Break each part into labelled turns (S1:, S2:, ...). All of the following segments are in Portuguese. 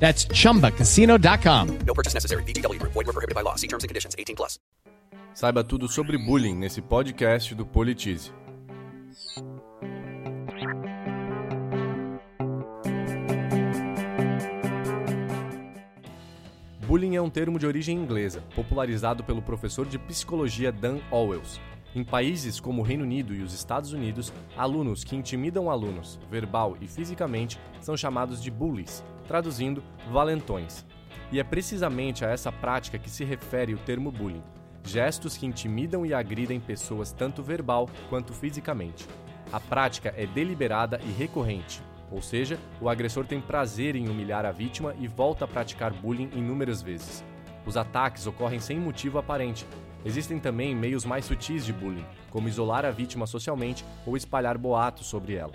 S1: That's chumbacasino.com.
S2: No purchase necessary. VGW Group. Void were prohibited by law. See terms and conditions. 18 plus.
S3: Saiba tudo sobre bullying nesse podcast do Politize. Bullying é um termo de origem inglesa, popularizado pelo professor de psicologia Dan Owells. Em países como o Reino Unido e os Estados Unidos, alunos que intimidam alunos, verbal e fisicamente, são chamados de bullies, traduzindo, valentões. E é precisamente a essa prática que se refere o termo bullying. Gestos que intimidam e agridem pessoas tanto verbal quanto fisicamente. A prática é deliberada e recorrente, ou seja, o agressor tem prazer em humilhar a vítima e volta a praticar bullying inúmeras vezes. Os ataques ocorrem sem motivo aparente. Existem também meios mais sutis de bullying, como isolar a vítima socialmente ou espalhar boatos sobre ela.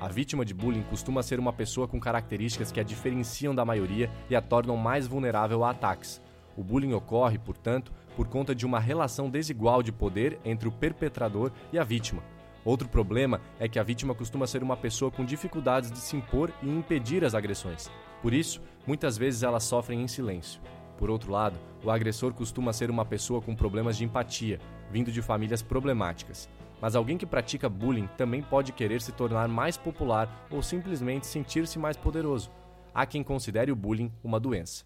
S3: A vítima de bullying costuma ser uma pessoa com características que a diferenciam da maioria e a tornam mais vulnerável a ataques. O bullying ocorre, portanto, por conta de uma relação desigual de poder entre o perpetrador e a vítima. Outro problema é que a vítima costuma ser uma pessoa com dificuldades de se impor e impedir as agressões. Por isso, muitas vezes elas sofrem em silêncio. Por outro lado, o agressor costuma ser uma pessoa com problemas de empatia, vindo de famílias problemáticas. Mas alguém que pratica bullying também pode querer se tornar mais popular ou simplesmente sentir-se mais poderoso. Há quem considere o bullying uma doença.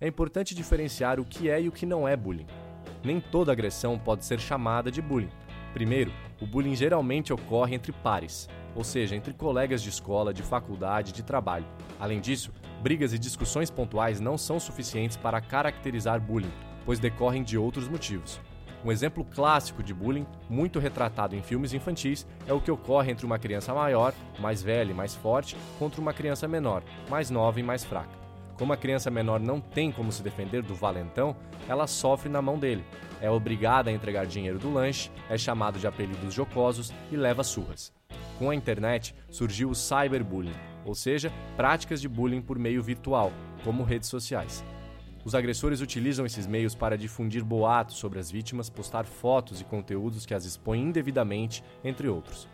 S3: É importante diferenciar o que é e o que não é bullying. Nem toda agressão pode ser chamada de bullying. Primeiro, o bullying geralmente ocorre entre pares, ou seja, entre colegas de escola, de faculdade, de trabalho. Além disso, brigas e discussões pontuais não são suficientes para caracterizar bullying, pois decorrem de outros motivos. Um exemplo clássico de bullying, muito retratado em filmes infantis, é o que ocorre entre uma criança maior, mais velha e mais forte, contra uma criança menor, mais nova e mais fraca. Como a criança menor não tem como se defender do valentão, ela sofre na mão dele. É obrigada a entregar dinheiro do lanche, é chamado de apelidos jocosos e leva surras. Com a internet surgiu o cyberbullying, ou seja, práticas de bullying por meio virtual, como redes sociais. Os agressores utilizam esses meios para difundir boatos sobre as vítimas, postar fotos e conteúdos que as expõem indevidamente, entre outros.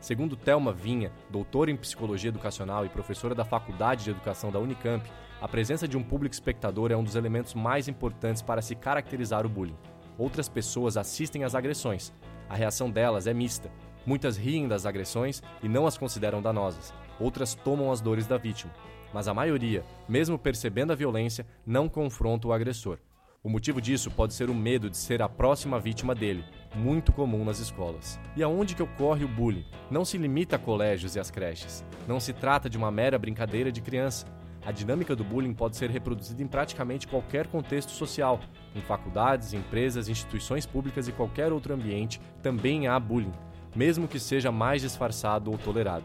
S3: Segundo Thelma Vinha, doutora em psicologia educacional e professora da Faculdade de Educação da Unicamp, a presença de um público espectador é um dos elementos mais importantes para se caracterizar o bullying. Outras pessoas assistem às agressões. A reação delas é mista. Muitas riem das agressões e não as consideram danosas. Outras tomam as dores da vítima. Mas a maioria, mesmo percebendo a violência, não confronta o agressor. O motivo disso pode ser o medo de ser a próxima vítima dele, muito comum nas escolas. E aonde que ocorre o bullying? Não se limita a colégios e as creches. Não se trata de uma mera brincadeira de criança. A dinâmica do bullying pode ser reproduzida em praticamente qualquer contexto social. Em faculdades, empresas, instituições públicas e qualquer outro ambiente também há bullying, mesmo que seja mais disfarçado ou tolerado.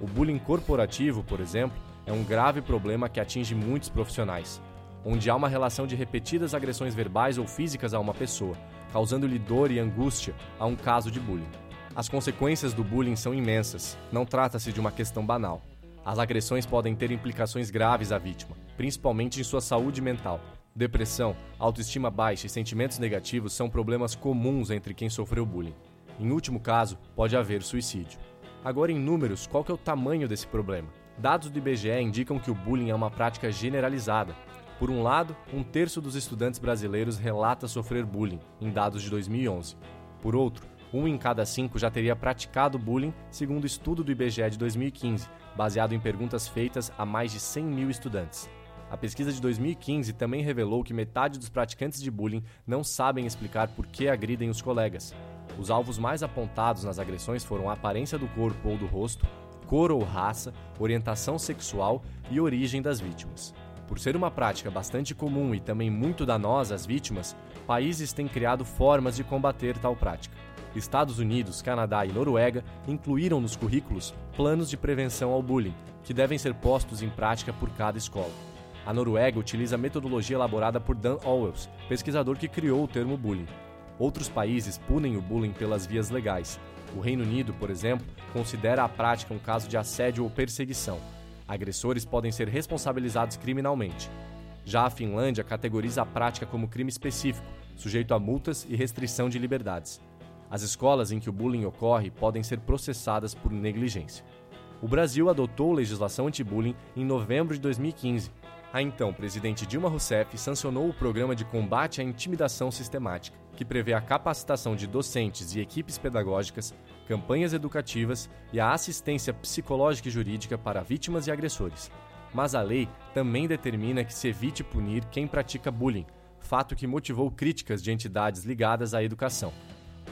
S3: O bullying corporativo, por exemplo, é um grave problema que atinge muitos profissionais, onde há uma relação de repetidas agressões verbais ou físicas a uma pessoa, causando-lhe dor e angústia a um caso de bullying. As consequências do bullying são imensas, não trata-se de uma questão banal. As agressões podem ter implicações graves à vítima, principalmente em sua saúde mental. Depressão, autoestima baixa e sentimentos negativos são problemas comuns entre quem sofreu bullying. Em último caso, pode haver suicídio. Agora, em números, qual é o tamanho desse problema? Dados do IBGE indicam que o bullying é uma prática generalizada. Por um lado, um terço dos estudantes brasileiros relata sofrer bullying, em dados de 2011. Por outro, um em cada cinco já teria praticado bullying, segundo estudo do IBGE de 2015, baseado em perguntas feitas a mais de 100 mil estudantes. A pesquisa de 2015 também revelou que metade dos praticantes de bullying não sabem explicar por que agridem os colegas. Os alvos mais apontados nas agressões foram a aparência do corpo ou do rosto, cor ou raça, orientação sexual e origem das vítimas. Por ser uma prática bastante comum e também muito danosa às vítimas, países têm criado formas de combater tal prática. Estados Unidos, Canadá e Noruega incluíram nos currículos planos de prevenção ao bullying, que devem ser postos em prática por cada escola. A Noruega utiliza a metodologia elaborada por Dan Owels, pesquisador que criou o termo bullying. Outros países punem o bullying pelas vias legais. O Reino Unido, por exemplo, considera a prática um caso de assédio ou perseguição. Agressores podem ser responsabilizados criminalmente. Já a Finlândia categoriza a prática como crime específico, sujeito a multas e restrição de liberdades. As escolas em que o bullying ocorre podem ser processadas por negligência. O Brasil adotou legislação anti-bullying em novembro de 2015 a então presidente Dilma Rousseff sancionou o Programa de Combate à Intimidação Sistemática, que prevê a capacitação de docentes e equipes pedagógicas, campanhas educativas e a assistência psicológica e jurídica para vítimas e agressores. Mas a lei também determina que se evite punir quem pratica bullying, fato que motivou críticas de entidades ligadas à educação.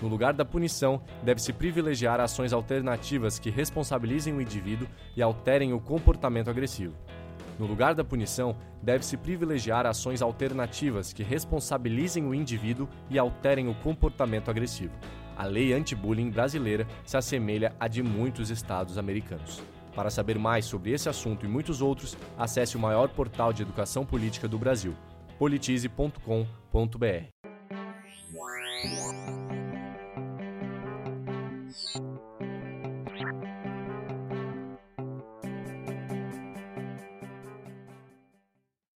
S3: No lugar da punição, deve-se privilegiar ações alternativas que responsabilizem o indivíduo e alterem o comportamento agressivo. No lugar da punição, deve-se privilegiar ações alternativas que responsabilizem o indivíduo e alterem o comportamento agressivo. A lei anti-bullying brasileira se assemelha à de muitos estados americanos. Para saber mais sobre esse assunto e muitos outros, acesse o maior portal de educação política do Brasil, politize.com.br.